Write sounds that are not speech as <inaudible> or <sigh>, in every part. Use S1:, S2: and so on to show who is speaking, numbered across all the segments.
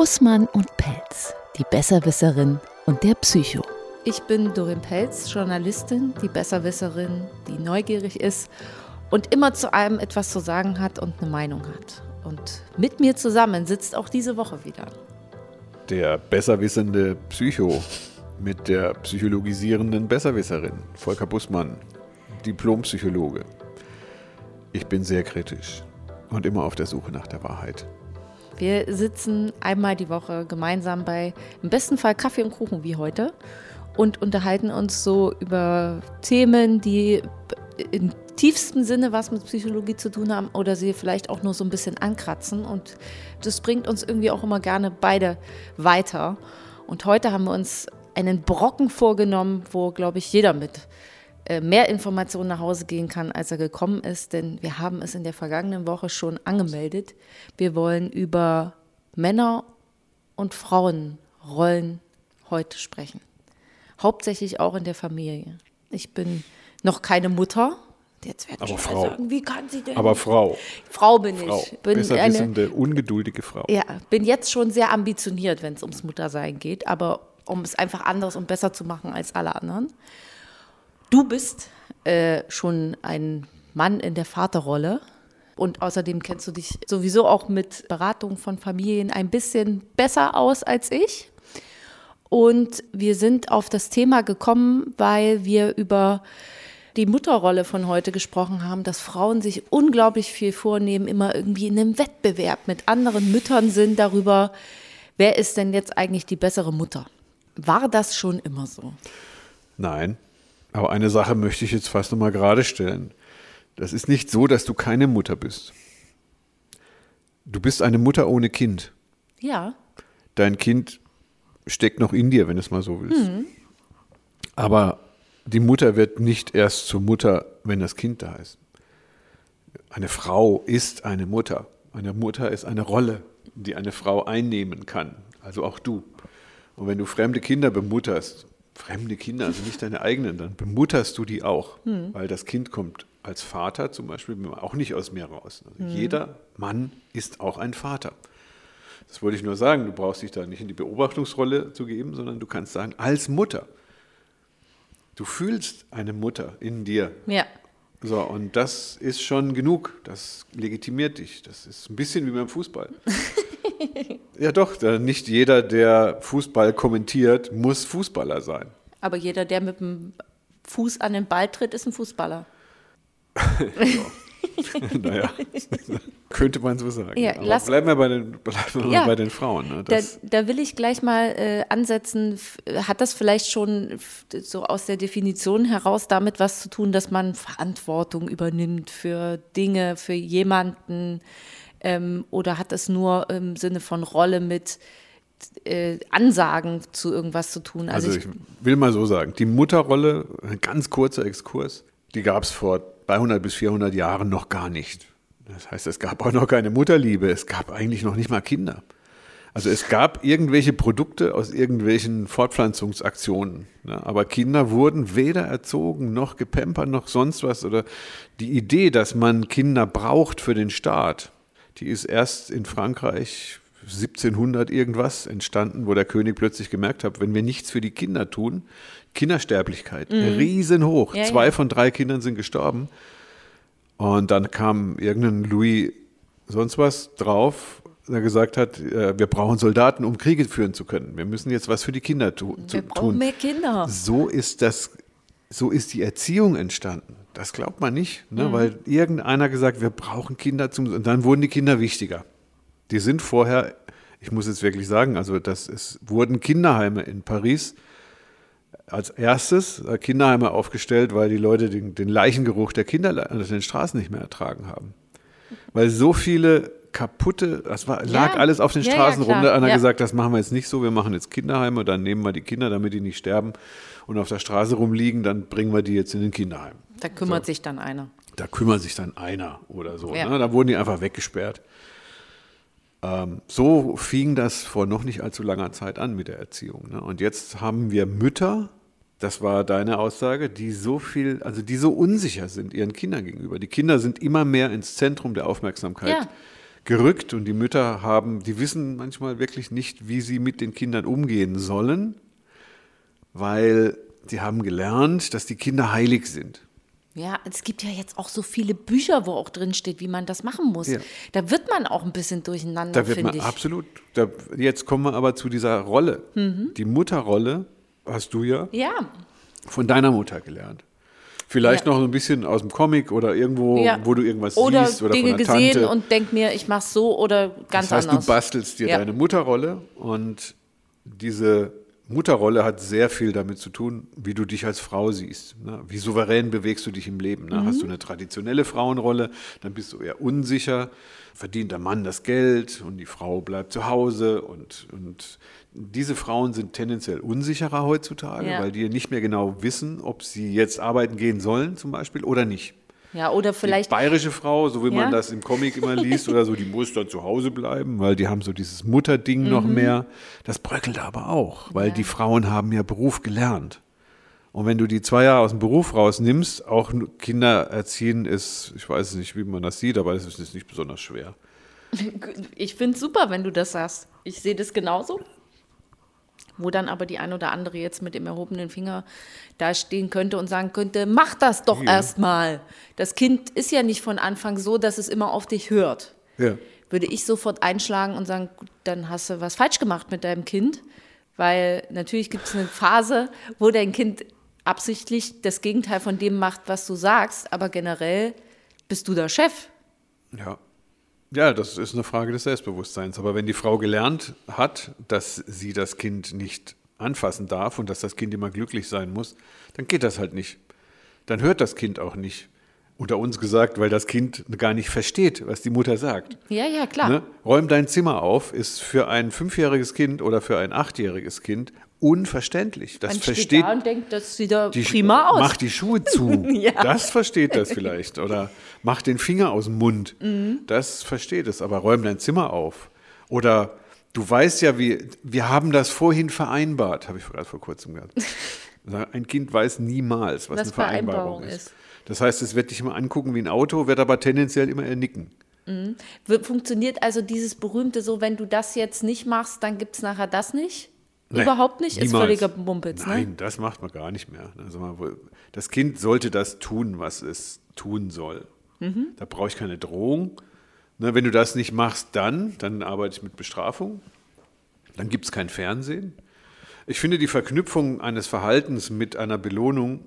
S1: Bussmann und Pelz, die Besserwisserin und der Psycho.
S2: Ich bin Dorin Pelz, Journalistin, die Besserwisserin, die neugierig ist und immer zu allem etwas zu sagen hat und eine Meinung hat. Und mit mir zusammen sitzt auch diese Woche wieder.
S3: Der besserwissende Psycho mit der psychologisierenden Besserwisserin, Volker Bussmann, Diplompsychologe. Ich bin sehr kritisch und immer auf der Suche nach der Wahrheit.
S2: Wir sitzen einmal die Woche gemeinsam bei im besten Fall Kaffee und Kuchen wie heute und unterhalten uns so über Themen, die im tiefsten Sinne was mit Psychologie zu tun haben oder sie vielleicht auch nur so ein bisschen ankratzen. Und das bringt uns irgendwie auch immer gerne beide weiter. Und heute haben wir uns einen Brocken vorgenommen, wo, glaube ich, jeder mit mehr Informationen nach Hause gehen kann, als er gekommen ist, denn wir haben es in der vergangenen Woche schon angemeldet. Wir wollen über Männer- und Frauenrollen heute sprechen. Hauptsächlich auch in der Familie. Ich bin noch keine Mutter.
S3: Jetzt werden Aber Frau.
S2: sagen, wie kann sie denn?
S3: Aber Frau.
S2: Frau bin Frau. ich. Bin
S3: Besser eine wissende, ungeduldige Frau.
S2: Ja, bin jetzt schon sehr ambitioniert, wenn es ums Muttersein geht, aber um es einfach anders und besser zu machen als alle anderen. Du bist äh, schon ein Mann in der Vaterrolle. Und außerdem kennst du dich sowieso auch mit Beratung von Familien ein bisschen besser aus als ich. Und wir sind auf das Thema gekommen, weil wir über die Mutterrolle von heute gesprochen haben, dass Frauen sich unglaublich viel vornehmen, immer irgendwie in einem Wettbewerb mit anderen Müttern sind darüber, wer ist denn jetzt eigentlich die bessere Mutter. War das schon immer so?
S3: Nein, aber eine Sache möchte ich jetzt fast nochmal gerade stellen. Das ist nicht so, dass du keine Mutter bist. Du bist eine Mutter ohne Kind.
S2: Ja.
S3: Dein Kind steckt noch in dir, wenn du es mal so willst. Mhm. Aber die Mutter wird nicht erst zur Mutter, wenn das Kind da ist. Eine Frau ist eine Mutter. Eine Mutter ist eine Rolle, die eine Frau einnehmen kann. Also auch du. Und wenn du fremde Kinder bemutterst, fremde Kinder, also nicht deine eigenen, dann bemutterst du die auch, hm. weil das Kind kommt als Vater zum Beispiel auch nicht aus mir raus. Also hm. Jeder Mann ist auch ein Vater. Das wollte ich nur sagen. Du brauchst dich da nicht in die Beobachtungsrolle zu geben, sondern du kannst sagen, als Mutter. Du fühlst eine Mutter in dir.
S2: Ja.
S3: So, und das ist schon genug. Das legitimiert dich. Das ist ein bisschen wie beim Fußball. <laughs> ja, doch, nicht jeder, der Fußball kommentiert, muss Fußballer sein.
S2: Aber jeder, der mit dem Fuß an den Ball tritt, ist ein Fußballer. <laughs>
S3: naja, <laughs> könnte man so sagen. Ja, lass, bleiben wir bei den, bleiben ja, bei den Frauen. Ne?
S2: Da, da, will ich gleich mal äh, ansetzen. Hat das vielleicht schon so aus der Definition heraus damit was zu tun, dass man Verantwortung übernimmt für Dinge, für jemanden? Ähm, oder hat es nur im Sinne von Rolle mit äh, Ansagen zu irgendwas zu tun?
S3: Also, also ich, ich, will mal so sagen, die Mutterrolle, ein ganz kurzer Exkurs, die gab es vor 300 bis 400 Jahren noch gar nicht. Das heißt, es gab auch noch keine Mutterliebe, es gab eigentlich noch nicht mal Kinder. Also es gab irgendwelche Produkte aus irgendwelchen Fortpflanzungsaktionen, ne? aber Kinder wurden weder erzogen noch gepempert noch sonst was. Oder die Idee, dass man Kinder braucht für den Staat, die ist erst in Frankreich 1700 irgendwas entstanden, wo der König plötzlich gemerkt hat, wenn wir nichts für die Kinder tun, Kindersterblichkeit, mhm. riesenhoch. Ja, Zwei ja. von drei Kindern sind gestorben. Und dann kam irgendein Louis sonst was drauf, der gesagt hat, äh, wir brauchen Soldaten, um Kriege führen zu können. Wir müssen jetzt was für die Kinder tu
S2: wir brauchen mehr Kinder.
S3: So ist das, so ist die Erziehung entstanden. Das glaubt man nicht, ne? Mhm. weil irgendeiner gesagt, wir brauchen Kinder zum, und dann wurden die Kinder wichtiger. Die sind vorher, ich muss jetzt wirklich sagen, also das ist, wurden Kinderheime in Paris als erstes äh, Kinderheime aufgestellt, weil die Leute den, den Leichengeruch der Kinder an den Straßen nicht mehr ertragen haben. Weil so viele kaputte, das war, lag ja. alles auf den Straßen ja, ja, rum. Da hat einer gesagt, das machen wir jetzt nicht so, wir machen jetzt Kinderheime, dann nehmen wir die Kinder, damit die nicht sterben und auf der Straße rumliegen, dann bringen wir die jetzt in den Kinderheim.
S2: Da kümmert so. sich dann einer.
S3: Da kümmert sich dann einer oder so. Ne? Da wurden die einfach weggesperrt. Ähm, so fing das vor noch nicht allzu langer Zeit an mit der Erziehung. Ne? Und jetzt haben wir Mütter, das war deine Aussage, die so viel, also die so unsicher sind ihren Kindern gegenüber. Die Kinder sind immer mehr ins Zentrum der Aufmerksamkeit ja. gerückt und die Mütter haben, die wissen manchmal wirklich nicht, wie sie mit den Kindern umgehen sollen, weil sie haben gelernt, dass die Kinder heilig sind.
S2: Ja, es gibt ja jetzt auch so viele Bücher, wo auch drin steht, wie man das machen muss.
S3: Ja.
S2: Da wird man auch ein bisschen durcheinander,
S3: Da wird man
S2: ich.
S3: absolut. Da, jetzt kommen wir aber zu dieser Rolle.
S2: Mhm.
S3: Die Mutterrolle hast du ja
S2: Ja,
S3: von deiner Mutter gelernt. Vielleicht
S2: Ja.
S3: noch so ein bisschen aus dem Comic oder irgendwo,
S2: ja.
S3: wo du irgendwas
S2: oder
S3: siehst oder
S2: Dinge
S3: von der
S2: gesehen
S3: Tante.
S2: und denk mir, ich mach's so oder ganz
S3: das heißt,
S2: anders.
S3: du bastelst dir deine Mutterrolle und diese Mutterrolle hat sehr viel damit zu tun, wie du dich als Frau siehst. Ne? Wie souverän bewegst du dich im Leben. Ne?
S2: Mhm.
S3: Hast du eine traditionelle Frauenrolle, dann bist du eher unsicher. Verdient der Mann das Geld und die Frau bleibt zu Hause. Und, und diese Frauen sind tendenziell unsicherer heutzutage,
S2: Ja.
S3: weil die nicht mehr genau wissen, ob sie jetzt arbeiten gehen sollen zum Beispiel oder nicht.
S2: Ja, oder vielleicht
S3: Die bayerische Frau, so wie
S2: Ja.
S3: man das im Comic immer <laughs> liest oder so, die muss dann zu Hause bleiben, weil die haben so dieses Mutterding noch mehr. Das bröckelt aber auch, weil die Frauen haben ja Beruf gelernt. Und wenn du die zwei Jahre aus dem Beruf rausnimmst, auch Kinder erziehen ist, ich weiß nicht, wie man das sieht, aber es ist nicht besonders schwer. <laughs>
S2: Ich finde es super, wenn du das sagst. Ich sehe das genauso. Wo dann aber die ein oder andere jetzt mit dem erhobenen Finger da stehen könnte und sagen könnte, mach das doch
S3: Ja.
S2: erstmal. Das Kind ist ja nicht von Anfang so, dass es immer auf dich hört.
S3: Ja.
S2: Würde ich sofort einschlagen und sagen, gut, dann hast du was falsch gemacht mit deinem Kind. Weil natürlich gibt es eine Phase, wo dein Kind absichtlich das Gegenteil von dem macht, was du sagst. Aber generell bist du der Chef.
S3: Ja. Ja, das ist eine Frage des Selbstbewusstseins. Aber wenn die Frau gelernt hat, dass sie das Kind nicht anfassen darf und dass das Kind immer glücklich sein muss, dann geht das halt nicht. Dann hört das Kind auch nicht. Unter uns gesagt, weil das Kind gar nicht versteht, was die Mutter sagt.
S2: Ja, ja, klar.
S3: Ne? Räum dein Zimmer auf ist für ein fünfjähriges Kind oder für ein achtjähriges Kind unverständlich. Das
S2: Man steht
S3: versteht
S2: da und denkt, das sieht da
S3: die,
S2: prima aus.
S3: Mach die Schuhe zu. <laughs>
S2: Ja.
S3: Das versteht das vielleicht. Oder mach den Finger aus dem Mund.
S2: Mhm.
S3: Das versteht es. Aber räum dein Zimmer auf. Oder du weißt ja, wie, wir haben das vorhin vereinbart, habe ich gerade vor kurzem gehabt. <laughs> Ein Kind weiß niemals, was,
S2: Was
S3: eine Vereinbarung,
S2: Vereinbarung
S3: ist.
S2: ist.
S3: Das heißt, es wird dich immer angucken wie ein Auto, wird aber tendenziell immer eher nicken.
S2: Wir- Funktioniert also dieses berühmte so, wenn du das jetzt nicht machst, dann gibt es nachher das nicht?
S3: Nee,
S2: Überhaupt nicht? Ist
S3: niemals.
S2: völliger Mumpitz,
S3: Nein,
S2: ne?
S3: das macht man gar nicht mehr. Also das Kind sollte das tun, was es tun soll.
S2: Mhm.
S3: Da brauche ich keine Drohung. Ne, wenn du das nicht machst, dann, dann arbeite ich mit Bestrafung. Dann gibt es kein Fernsehen. Ich finde die Verknüpfung eines Verhaltens mit einer Belohnung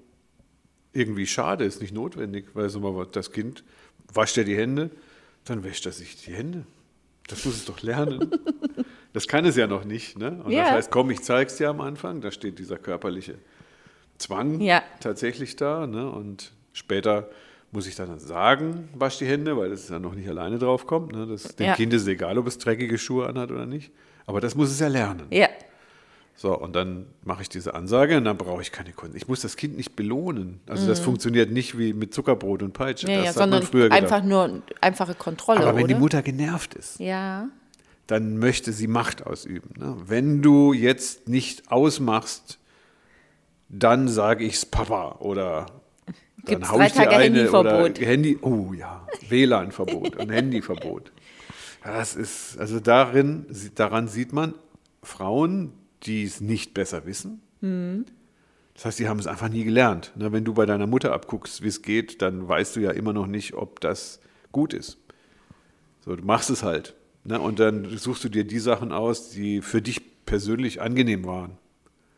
S3: irgendwie schade, ist nicht notwendig, weil so mal das Kind wascht ja die Hände, dann wäscht er sich die Hände. Das muss es doch lernen. Das kann es ja noch nicht. Ne? Und
S2: Ja.
S3: das heißt, komm, ich zeig's dir am Anfang. Da steht dieser körperliche Zwang
S2: Ja.
S3: tatsächlich da. Ne? Und später muss ich dann sagen, wasch die Hände, weil es ja noch nicht alleine drauf kommt. Ne? Das, dem
S2: Ja.
S3: Kind ist es egal, ob es dreckige Schuhe anhat oder nicht. Aber das muss es ja lernen.
S2: Ja.
S3: So, und dann mache ich diese Ansage und dann brauche ich keine Kunst. Ich muss das Kind nicht belohnen. Also
S2: Mhm.
S3: das funktioniert nicht wie mit Zuckerbrot und Peitsche.
S2: ja,
S3: das
S2: ja
S3: hat
S2: sondern
S3: man früher gedacht.
S2: einfach nur einfache Kontrolle,
S3: Aber wenn
S2: oder?
S3: die Mutter genervt ist,
S2: ja.
S3: dann möchte sie Macht ausüben. Ne? Wenn du jetzt nicht ausmachst, dann sage ich's Papa oder dann
S2: Gibt's
S3: hau ich dir eine oder
S2: Handyverbot.
S3: Handy, oh ja, WLAN-Verbot <laughs> und Handyverbot. Das ist, also darin, daran sieht man Frauen, die es nicht besser wissen.
S2: Mhm.
S3: Das heißt, die haben es einfach nie gelernt. Ne? Wenn du bei deiner Mutter abguckst, wie es geht, dann weißt du ja immer noch nicht, ob das gut ist. So, du machst es halt. Ne? Und dann suchst du dir die Sachen aus, die für dich persönlich angenehm waren.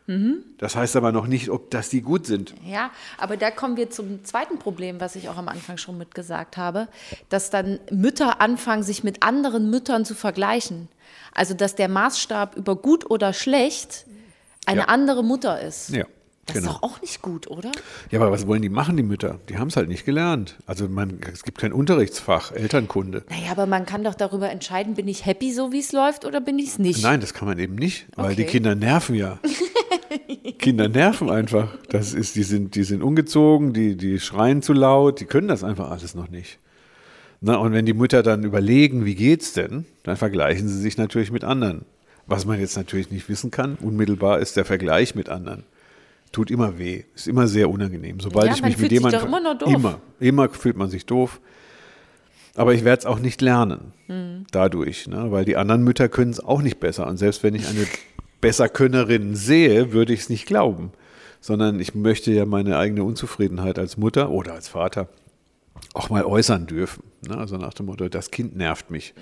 S2: Mhm.
S3: Das heißt aber noch nicht, ob das die gut sind.
S2: Ja, aber da kommen wir zum zweiten Problem, was ich auch am Anfang schon mitgesagt habe, dass dann Mütter anfangen, sich mit anderen Müttern zu vergleichen. Also, dass der Maßstab über gut oder schlecht eine
S3: Ja.
S2: andere Mutter ist.
S3: Ja,
S2: Das
S3: genau.
S2: ist doch auch nicht gut, oder?
S3: Ja, aber was wollen die machen, die Mütter? Die haben es halt nicht gelernt. Also man, es gibt kein Unterrichtsfach, Elternkunde.
S2: Naja, aber man kann doch darüber entscheiden, bin ich happy, so wie es läuft, oder bin ich es nicht?
S3: Nein, das kann man eben nicht, weil die
S2: Okay.
S3: Kinder nerven ja. <laughs> Kinder nerven einfach. Das ist, die sind, die sind ungezogen, die, die schreien zu laut, die können das einfach alles noch nicht. Na, und wenn die Mütter dann überlegen, wie geht's denn, dann vergleichen sie sich natürlich mit anderen. Was man jetzt natürlich nicht wissen kann, unmittelbar ist der Vergleich mit anderen. Tut immer weh, ist immer sehr unangenehm. Sobald
S2: Ja,
S3: ich mich mit jemandem
S2: immer nur doof.
S3: immer, immer fühlt man sich doof. Aber ich werde es auch nicht lernen dadurch, ne? weil die anderen Mütter können es auch nicht besser. Und selbst wenn ich eine Besserkönnerin sehe, würde ich es nicht glauben, sondern ich möchte ja meine eigene Unzufriedenheit als Mutter oder als Vater auch mal äußern dürfen. Ne? Also nach dem Motto, das Kind nervt mich.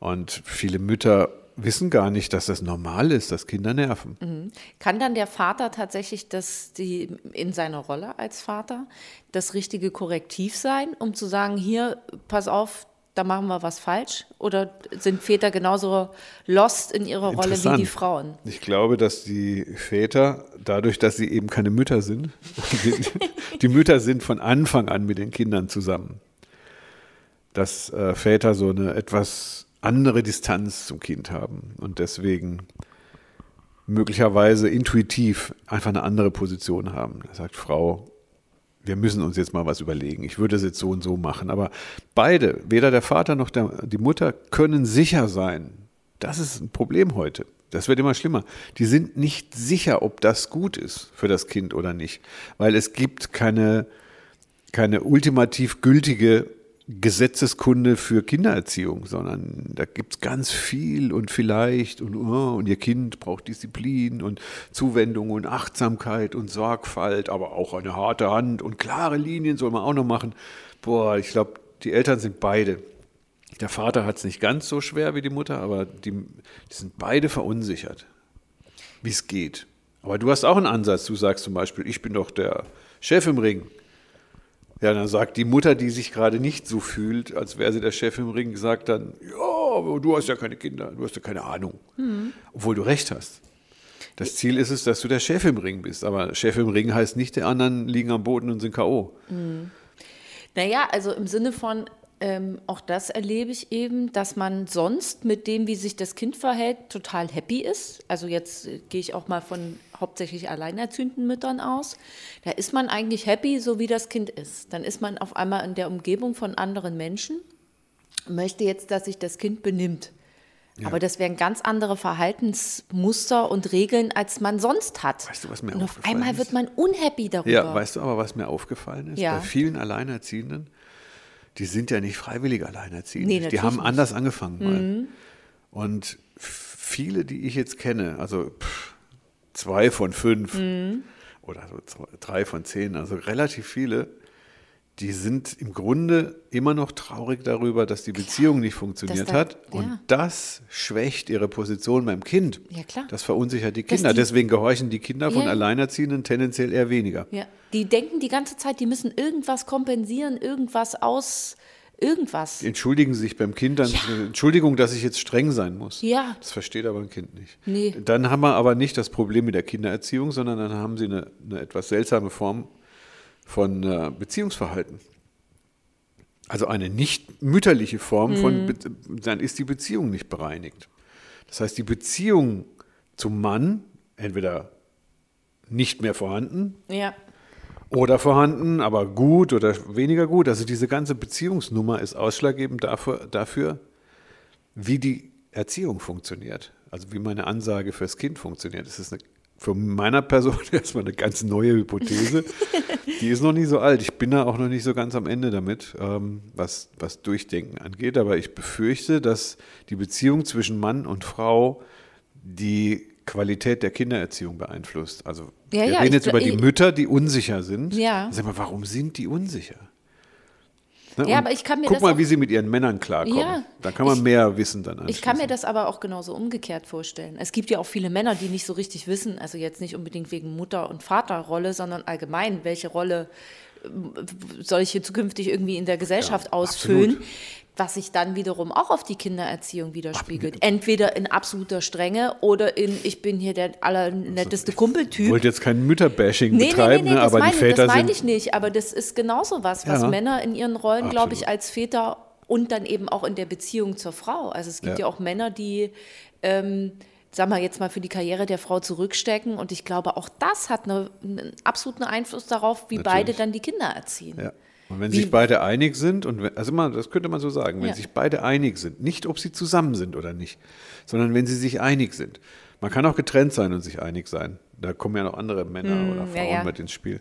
S3: Und viele Mütter wissen gar nicht, dass das normal ist, dass Kinder nerven.
S2: Kann dann der Vater tatsächlich das, die, in seiner Rolle als Vater das richtige Korrektiv sein, um zu sagen, hier, pass auf, da machen wir was falsch? Oder sind Väter genauso lost in ihrer Rolle wie die. Frauen?
S3: Ich glaube, dass die Väter, dadurch, dass sie eben keine Mütter sind, <laughs> <laughs> die, Mütter sind von Anfang an mit den Kindern zusammen. Dass äh, Väter so eine etwas andere Distanz zum Kind haben und deswegen möglicherweise intuitiv einfach eine andere Position haben. Da sagt Frau, wir müssen uns jetzt mal was überlegen. Ich würde es jetzt so und so machen. Aber beide, weder der Vater noch der, die Mutter, können sicher sein. Das ist ein Problem heute. Das wird immer schlimmer. Die sind nicht sicher, ob das gut ist für das Kind oder nicht. Weil es gibt keine, keine ultimativ gültige Gesetzeskunde für Kindererziehung, sondern da gibt es ganz viel und vielleicht und, oh, und ihr Kind braucht Disziplin und Zuwendung und Achtsamkeit und Sorgfalt, aber auch eine harte Hand und klare Linien soll man auch noch machen. Boah, ich glaube, die Eltern sind beide. Der Vater hat es nicht ganz so schwer wie die Mutter, aber die, die sind beide verunsichert, wie es geht. Aber du hast auch einen Ansatz. Du sagst zum Beispiel, ich bin doch der Chef im Ring. Ja, dann sagt die Mutter, die sich gerade nicht so fühlt, als wäre sie der Chef im Ring, sagt dann, ja, aber du hast ja keine Kinder, du hast ja keine Ahnung. Obwohl du recht hast. Das Ziel ist es, dass du der Chef im Ring bist. Aber Chef im Ring heißt nicht, die anderen liegen am Boden und sind K.O.
S2: Naja, also im Sinne von, ähm, auch das erlebe ich eben, dass man sonst mit dem, wie sich das Kind verhält, total happy ist. Also jetzt äh, gehe ich auch mal von hauptsächlich alleinerziehenden Müttern aus. Da ist man eigentlich happy, so wie das Kind ist. Dann ist man auf einmal in der Umgebung von anderen Menschen, möchte jetzt, dass sich das Kind benimmt. Aber das wären ganz andere Verhaltensmuster und Regeln, als man sonst hat.
S3: Weißt du, was mir
S2: und auf
S3: aufgefallen
S2: einmal
S3: ist?
S2: wird man unhappy darüber.
S3: Ja, weißt du aber, was mir aufgefallen ist?
S2: Ja.
S3: Bei vielen Alleinerziehenden, die sind ja nicht freiwillig alleinerziehend.
S2: Nee,
S3: die haben
S2: nicht.
S3: anders angefangen mal. Und viele, die ich jetzt kenne, also pff, zwei von fünf oder so zwei, drei von zehn, also relativ viele, die sind im Grunde immer noch traurig darüber, dass die Beziehung nicht funktioniert
S2: da-
S3: hat. Und
S2: ja.
S3: das schwächt ihre Position beim Kind.
S2: Ja, klar.
S3: Das verunsichert die Kinder.
S2: die-
S3: Deswegen gehorchen die Kinder von
S2: Ja, ja.
S3: Alleinerziehenden tendenziell eher weniger.
S2: Ja, die denken die ganze Zeit, die müssen irgendwas kompensieren, irgendwas aus, irgendwas.
S3: entschuldigen sich beim Kind dann, Entschuldigung, dass ich jetzt streng sein muss.
S2: Ja.
S3: Das versteht aber ein Kind nicht.
S2: Nee.
S3: Dann haben wir aber nicht das Problem mit der Kindererziehung, sondern dann haben sie eine, eine etwas seltsame Form von äh, Beziehungsverhalten. Also eine nicht mütterliche Form
S2: Mhm.
S3: von, Be dann ist die Beziehung nicht bereinigt. Das heißt, die Beziehung zum Mann entweder nicht mehr vorhanden
S2: Ja,
S3: oder vorhanden, aber gut oder weniger gut. Also diese ganze Beziehungsnummer ist ausschlaggebend dafür, dafür wie die Erziehung funktioniert. Also wie meine Ansage fürs Kind funktioniert. Das ist eine, von meiner Person <laughs> erstmal eine ganz neue Hypothese. die ist noch nicht so alt. Ich bin da auch noch nicht so ganz am Ende damit, ähm, was, was Durchdenken angeht. Aber ich befürchte, dass die Beziehung zwischen Mann und Frau die Qualität der Kindererziehung beeinflusst. Also
S2: Ja,
S3: wir
S2: ja,
S3: reden
S2: ich
S3: jetzt über die Mütter, die unsicher sind.
S2: Ja.
S3: Sag mal, warum sind die unsicher? Ne?
S2: Ja,
S3: Und
S2: aber ich kann mir
S3: Guck
S2: das
S3: mal,
S2: auch-
S3: wie sie mit ihren Männern klarkommen.
S2: Ja,
S3: da kann man
S2: ich-
S3: mehr Wissen dann
S2: ich kann mir das aber auch genauso umgekehrt vorstellen. Es gibt ja auch viele Männer, die nicht so richtig wissen, also jetzt nicht unbedingt wegen Mutter- und Vaterrolle, sondern allgemein, welche Rolle soll ich hier zukünftig irgendwie in der Gesellschaft
S3: Ja,
S2: ausfüllen,
S3: absolut.
S2: was sich dann wiederum auch auf die Kindererziehung widerspiegelt. Entweder in absoluter Strenge oder in, ich bin hier der allernetteste
S3: Ich
S2: Kumpeltyp.
S3: wollte jetzt kein Mütterbashing
S2: Nee, nee, nee,
S3: betreiben,
S2: nee,
S3: ne?
S2: das
S3: aber die Väter
S2: das meine
S3: sind
S2: ich nicht. Aber das ist genauso was, was
S3: Ja.
S2: Männer in ihren Rollen, glaube ich, als Väter und dann eben auch in der Beziehung zur Frau. Also es gibt ja,
S3: Ja.
S2: auch Männer, die, ähm, sagen wir jetzt mal, für die Karriere der Frau zurückstecken. Und ich glaube, auch das hat eine, einen absoluten Einfluss darauf, wie beide
S3: Natürlich.
S2: dann die Kinder erziehen.
S3: Ja. Und wenn
S2: Wie-
S3: sich beide einig sind, und wenn, also man, das könnte man so sagen, wenn
S2: Ja.
S3: sich beide einig sind, nicht ob sie zusammen sind oder nicht, sondern wenn sie sich einig sind. Man kann auch getrennt sein und sich einig sein. Da kommen ja noch andere Männer oder
S2: Hm, ja,
S3: Frauen
S2: ja.
S3: mit ins Spiel.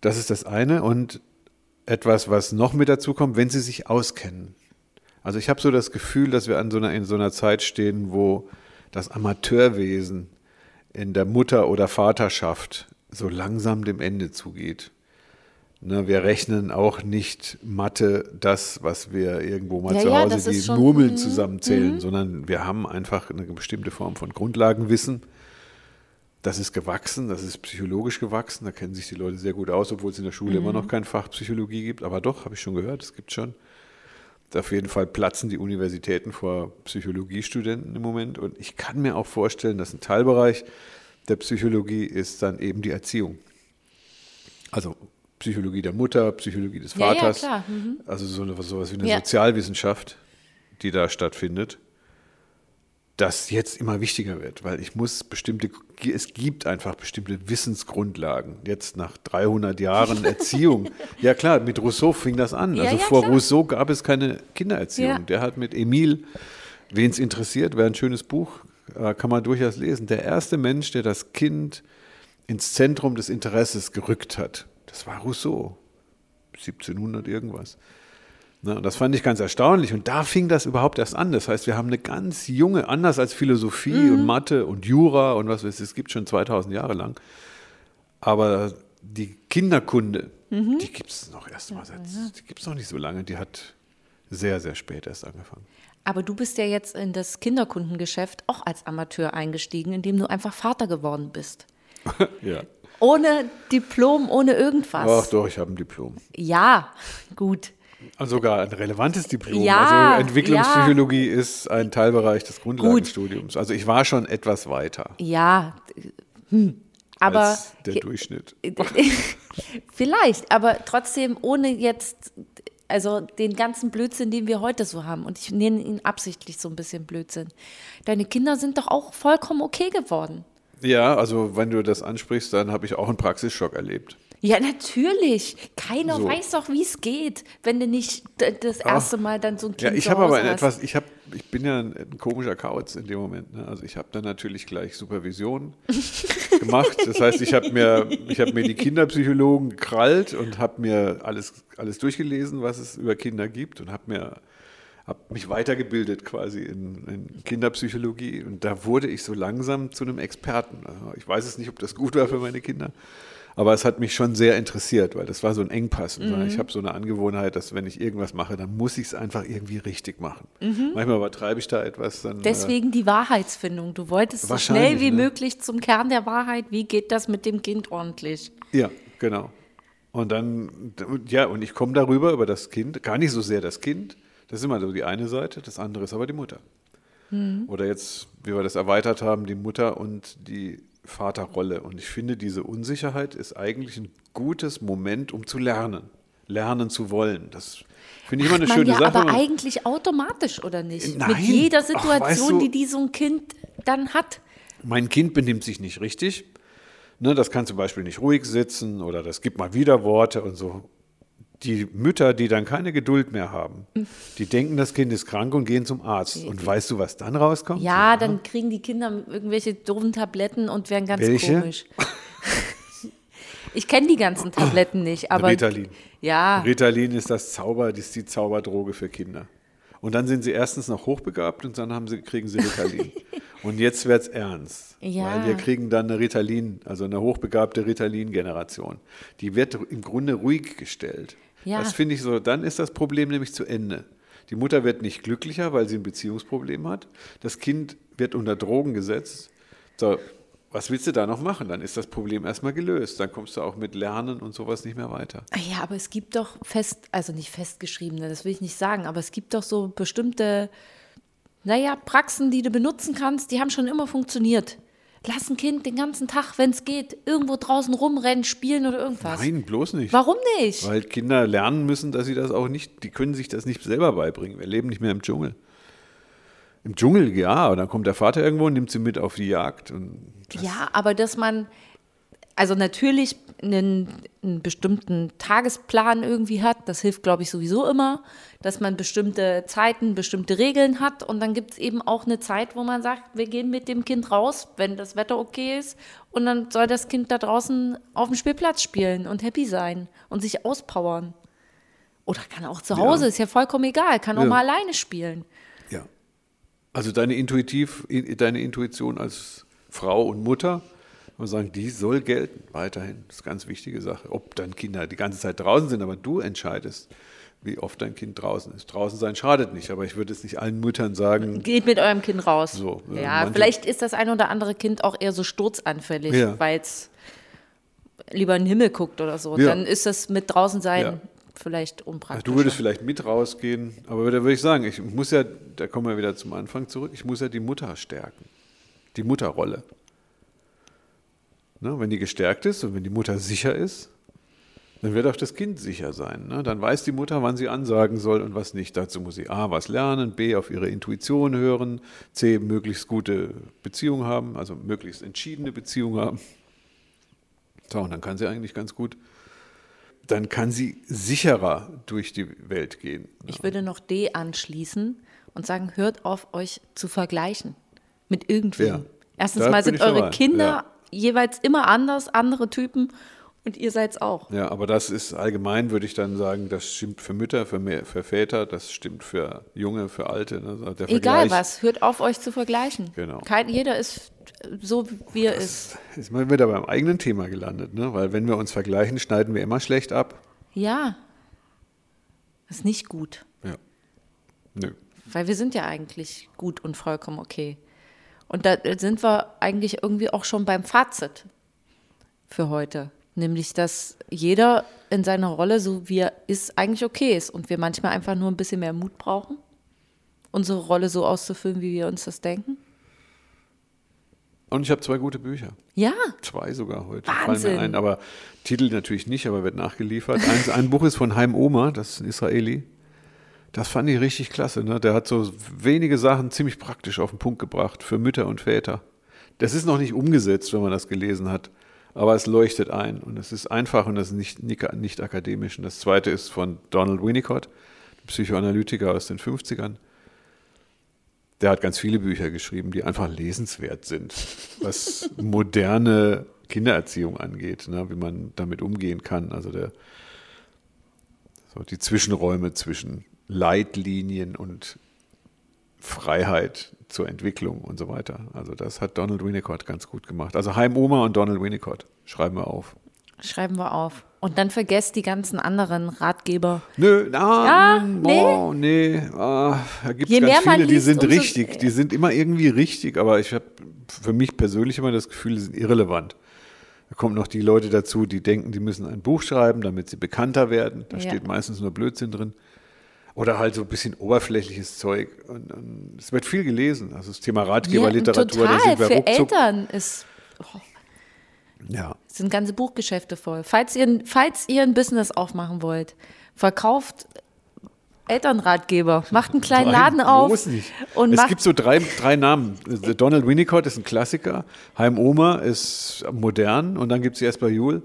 S3: Das ist das eine. Und etwas, was noch mit dazu kommt, wenn sie sich auskennen. Also ich habe so das Gefühl, dass wir an so einer, in so einer Zeit stehen, wo das Amateurwesen in der Mutter- oder Vaterschaft so langsam dem Ende zugeht. Ne, wir rechnen auch nicht Mathe, das, was wir irgendwo mal
S2: Ja,
S3: zu
S2: ja,
S3: Hause
S2: das
S3: die Murmeln
S2: mhm,
S3: zusammenzählen, sondern wir haben einfach eine bestimmte Form von Grundlagenwissen. Das ist gewachsen, das ist psychologisch gewachsen, da kennen sich die Leute sehr gut aus, obwohl es in der Schule immer noch kein Fach Psychologie gibt. Aber doch, habe ich schon gehört, es gibt schon. Auf jeden Fall platzen die Universitäten vor Psychologiestudenten im Moment. Und ich kann mir auch vorstellen, dass ein Teilbereich der Psychologie ist dann eben die Erziehung. Also Psychologie der Mutter, Psychologie des
S2: Ja, ja,
S3: Vaters.
S2: klar, mhm.
S3: Also so eine, sowas wie eine
S2: Ja.
S3: Sozialwissenschaft, die da stattfindet, das jetzt immer wichtiger wird, weil ich muss bestimmte, es gibt einfach bestimmte Wissensgrundlagen. Jetzt nach 300 Jahren <laughs> Erziehung. ja klar, mit Rousseau fing das an.
S2: Ja,
S3: also
S2: ja,
S3: vor
S2: klar.
S3: Rousseau gab es keine Kindererziehung.
S2: Ja.
S3: Der hat mit Emile, wen es interessiert, wäre ein schönes Buch, äh, kann man durchaus lesen. Der erste Mensch, der das Kind ins Zentrum des Interesses gerückt hat, das war Rousseau. 1700 irgendwas. Ne, und das fand ich ganz erstaunlich. Und da fing das überhaupt erst an. Das heißt, wir haben eine ganz junge, anders als Philosophie und Mathe und Jura und was weiß ich, es gibt schon 2000 Jahre lang. Aber die Kinderkunde, die gibt es noch erst mal seit, die gibt es noch nicht so lange. Die hat sehr, sehr spät erst angefangen.
S2: Aber du bist ja jetzt in das Kinderkundengeschäft auch als Amateur eingestiegen, indem du einfach Vater geworden bist. <laughs>
S3: Ja.
S2: Ohne Diplom, ohne irgendwas.
S3: Ach doch, ich habe ein Diplom.
S2: Ja, <laughs> gut.
S3: Also sogar ein relevantes Diplom.
S2: Ja,
S3: also Entwicklungspsychologie ist ein Teilbereich des Grundlagenstudiums. Also ich war schon etwas weiter
S2: Ja, hm. aber
S3: als der Durchschnitt. <laughs>
S2: vielleicht, aber trotzdem ohne jetzt, also den ganzen Blödsinn, den wir heute so haben. Und ich nenne ihn absichtlich so ein bisschen Blödsinn. Deine Kinder sind doch auch vollkommen okay geworden.
S3: Ja, also wenn du das ansprichst, dann habe ich auch einen Praxisschock erlebt.
S2: Ja, natürlich. Keiner
S3: So.
S2: weiß doch, wie es geht, wenn du nicht das erste Mal dann so ein
S3: Ja,
S2: Kind
S3: ich
S2: zu
S3: habe aber
S2: hast.
S3: etwas, ich habe, ich bin ja ein, ein komischer Kauz in dem Moment. Ne? Also ich habe dann natürlich gleich Supervision <laughs> gemacht. Das heißt, ich habe mir, ich habe mir die Kinderpsychologen gekrallt und habe mir alles, alles durchgelesen, was es über Kinder gibt und habe mir habe mich weitergebildet quasi in, in Kinderpsychologie und da wurde ich so langsam zu einem Experten. Also ich weiß es nicht, ob das gut war für meine Kinder, aber es hat mich schon sehr interessiert, weil das war so ein Engpass.
S2: Mhm.
S3: Ich habe so eine Angewohnheit, dass wenn ich irgendwas mache, dann muss ich es einfach irgendwie richtig machen.
S2: Mhm.
S3: Manchmal übertreibe ich da etwas. Dann, äh,
S2: Deswegen die Wahrheitsfindung. Du wolltest so schnell wie
S3: ne?
S2: möglich zum Kern der Wahrheit. Wie geht das mit dem Kind ordentlich?
S3: Äh, ja, genau. Und dann, ja, und ich komme darüber, über das Kind, gar nicht so sehr das Kind, das ist immer so die eine Seite, das andere ist aber die Mutter.
S2: Mhm.
S3: Oder jetzt, wie wir das erweitert haben, die Mutter und die Vaterrolle. Und ich finde, diese Unsicherheit ist eigentlich ein gutes Moment, um zu lernen. Lernen zu wollen. Das finde ich immer eine schöne
S2: ja
S3: Sache.
S2: aber eigentlich automatisch, oder nicht?
S3: Nein.
S2: Mit jeder
S3: Ach,
S2: Situation,
S3: weißt du-
S2: die, die so ein Kind dann hat.
S3: mein Kind benimmt sich nicht richtig. Ne, das kann zum Beispiel nicht ruhig sitzen oder das gibt mal wieder Worte und so. Die Mütter, die dann keine Geduld mehr haben, die denken, das Kind ist krank und gehen zum Arzt. Und weißt du, was dann rauskommt?
S2: Ja, dann kriegen die Kinder irgendwelche doofen Tabletten und werden ganz
S3: Welche?
S2: komisch. Ich kenne die ganzen Tabletten nicht, aber
S3: Ritalin.
S2: ja,
S3: Ritalin ist das Zauber, das ist die Zauberdroge für Kinder. Und dann sind sie erstens noch hochbegabt und dann haben sie, kriegen sie Ritalin. <laughs> und jetzt wird es ernst.
S2: Ja.
S3: Weil wir kriegen dann eine Ritalin, also eine hochbegabte Ritalin-Generation. Die wird im Grunde ruhig gestellt.
S2: Ja.
S3: Das finde ich so, dann ist das Problem nämlich zu Ende. Die Mutter wird nicht glücklicher, weil sie ein Beziehungsproblem hat. Das Kind wird unter Drogen gesetzt. So, was willst du da noch machen? Dann ist das Problem erstmal gelöst. Dann kommst du auch mit Lernen und sowas nicht mehr weiter.
S2: Ah Ja, aber es gibt doch fest, also nicht festgeschriebene, das will ich nicht sagen, aber es gibt doch so bestimmte, naja, Praxen, die du benutzen kannst, die haben schon immer funktioniert. Lass ein Kind den ganzen Tag, wenn es geht, irgendwo draußen rumrennen, spielen oder irgendwas.
S3: Nein, bloß nicht.
S2: Warum nicht?
S3: Weil Kinder lernen müssen, dass sie das auch nicht, die können sich das nicht selber beibringen. Wir leben nicht mehr im Dschungel. Im Dschungel, ja, und dann kommt der Vater irgendwo und nimmt sie mit auf die Jagd.
S2: Ja, aber dass man, also natürlich einen, einen bestimmten Tagesplan irgendwie hat, das hilft, glaube ich, sowieso immer, dass man bestimmte Zeiten, bestimmte Regeln hat und dann gibt es eben auch eine Zeit, wo man sagt, wir gehen mit dem Kind raus, wenn das Wetter okay ist und dann soll das Kind da draußen auf dem Spielplatz spielen und happy sein und sich auspowern. Oder kann auch zu Hause,
S3: Ja.
S2: ist ja vollkommen egal, kann auch
S3: Ja.
S2: mal alleine spielen.
S3: Also deine, Intuitiv, deine Intuition als Frau und Mutter, man sagen, die soll gelten weiterhin. Das ist eine ganz wichtige Sache. Ob deine Kinder die ganze Zeit draußen sind, aber du entscheidest, wie oft dein Kind draußen ist. Draußen sein schadet nicht, aber ich würde es nicht allen Müttern sagen,
S2: Geht mit eurem Kind raus.
S3: So, ja,
S2: ja,
S3: manche-
S2: vielleicht ist das ein oder andere Kind auch eher so sturzanfällig,
S3: Ja.
S2: weil es lieber in den Himmel guckt oder so.
S3: Ja.
S2: Dann ist das mit draußen sein
S3: Ja.
S2: Vielleicht unpraktisch.
S3: du würdest vielleicht mit rausgehen, aber da würde ich sagen, ich muss ja, da kommen wir wieder zum Anfang zurück, ich muss ja die Mutter stärken. Die Mutterrolle. Ne, wenn die gestärkt ist und wenn die Mutter sicher ist, dann wird auch das Kind sicher sein. Ne? Dann weiß die Mutter, wann sie ansagen soll und was nicht. Dazu muss sie A, was lernen, B, auf ihre Intuition hören, C, möglichst gute Beziehung haben, also möglichst entschiedene Beziehung haben. So, und dann kann sie eigentlich ganz gut, dann kann sie sicherer durch die Welt gehen.
S2: Ich würde noch D anschließen und sagen, hört auf, euch zu vergleichen mit irgendwem.
S3: Ja.
S2: Erstens mal sind eure
S3: dabei.
S2: Kinder
S3: Ja.
S2: jeweils immer anders, andere Typen und ihr seid's auch.
S3: Ja, aber das ist allgemein, würde ich dann sagen, das stimmt für Mütter, für, mehr, für Väter, das stimmt für Junge, für Alte. Ne? Also
S2: Egal was, hört auf, euch zu vergleichen.
S3: Genau.
S2: Kein, jeder ist so, wie er ist.
S3: Ist mal wieder beim eigenen Thema gelandet, ne? weil wenn wir uns vergleichen, schneiden wir immer schlecht ab.
S2: Ja, ist nicht gut.
S3: Ja. Nö.
S2: Weil wir sind ja eigentlich gut und vollkommen okay. Und da sind wir eigentlich irgendwie auch schon beim Fazit für heute. Nämlich, dass jeder in seiner Rolle, so wie er ist, eigentlich okay ist. Und wir manchmal einfach nur ein bisschen mehr Mut brauchen, unsere Rolle so auszufüllen, wie wir uns das denken.
S3: Und ich habe zwei gute Bücher.
S2: Ja,
S3: Zwei sogar heute.
S2: Wahnsinn.
S3: Fallen mir ein. Aber Titel natürlich nicht, aber wird nachgeliefert. Eins, <laughs> ein Buch ist von Haim Oma, das ist ein Israeli. Das fand ich richtig klasse. Ne? Der hat so wenige Sachen ziemlich praktisch auf den Punkt gebracht für Mütter und Väter. Das ist noch nicht umgesetzt, wenn man das gelesen hat, aber es leuchtet ein und es ist einfach und das ist nicht, nicht, nicht akademisch. Und das zweite ist von Donald Winnicott, Psychoanalytiker aus den 50ern. Der hat ganz viele Bücher geschrieben, die einfach lesenswert sind, was <laughs> moderne Kindererziehung angeht, ne, wie man damit umgehen kann. Also der, so die Zwischenräume zwischen Leitlinien und Freiheit zur Entwicklung und so weiter. Also das hat Donald Winnicott ganz gut gemacht. Also Heim Oma und Donald Winnicott schreiben wir auf.
S2: schreiben wir auf. Und dann vergesst die ganzen anderen Ratgeber.
S3: Nö, na,
S2: Ja,
S3: mm, boah, nee, ah, da gibt es ganz viele, die
S2: liest,
S3: sind
S2: umso-
S3: richtig, die sind immer irgendwie richtig, aber ich habe für mich persönlich immer das Gefühl, die sind irrelevant. Da kommen noch die Leute dazu, die denken, die müssen ein Buch schreiben, damit sie bekannter werden. Da
S2: Ja.
S3: steht meistens nur Blödsinn drin. Oder halt so ein bisschen oberflächliches Zeug. Und, und es wird viel gelesen. Also das Thema Ratgeberliteratur, da
S2: total.
S3: sind wir
S2: Für
S3: ruckzuck.
S2: Eltern ist,
S3: Ja,
S2: sind ganze Buchgeschäfte voll. Falls ihr, falls ihr ein Business aufmachen wollt, verkauft Elternratgeber, macht einen kleinen
S3: Nein,
S2: Laden auf
S3: nicht.
S2: und
S3: es gibt so drei, drei Namen. Donald Winnicott ist ein Klassiker, Heim Oma ist modern und dann gibt es Jesper Juhl,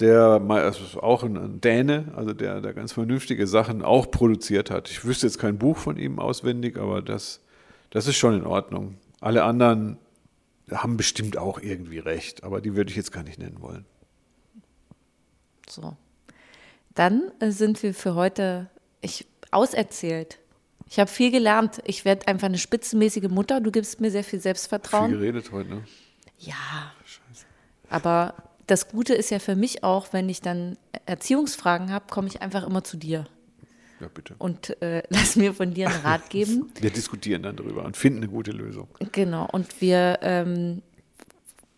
S3: der also auch ein, ein Däne, also der, der ganz vernünftige Sachen auch produziert hat. Ich wüsste jetzt kein Buch von ihm auswendig, aber das, das ist schon in Ordnung. Alle anderen haben bestimmt auch irgendwie recht, aber die würde ich jetzt gar nicht nennen wollen.
S2: So. Dann äh, sind wir für heute ich, auserzählt. Ich habe viel gelernt. Ich werde einfach eine spitzenmäßige Mutter. Du gibst mir sehr viel
S3: Viel
S2: Selbstvertrauen.
S3: geredet heute, ne?
S2: Ja. Aber das Gute ist ja für mich auch, wenn ich dann Erziehungsfragen habe, komme ich einfach immer zu dir
S3: Ja, bitte.
S2: und äh, <laughs> lass mir von dir einen Rat geben. <laughs>
S3: Wir diskutieren dann drüber und finden eine gute Lösung.
S2: Genau. Und wir ähm,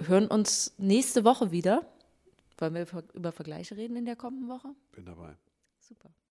S2: hören uns nächste Woche wieder. Wollen wir über Vergleiche reden in der kommenden Woche?
S3: Bin dabei.
S2: Super.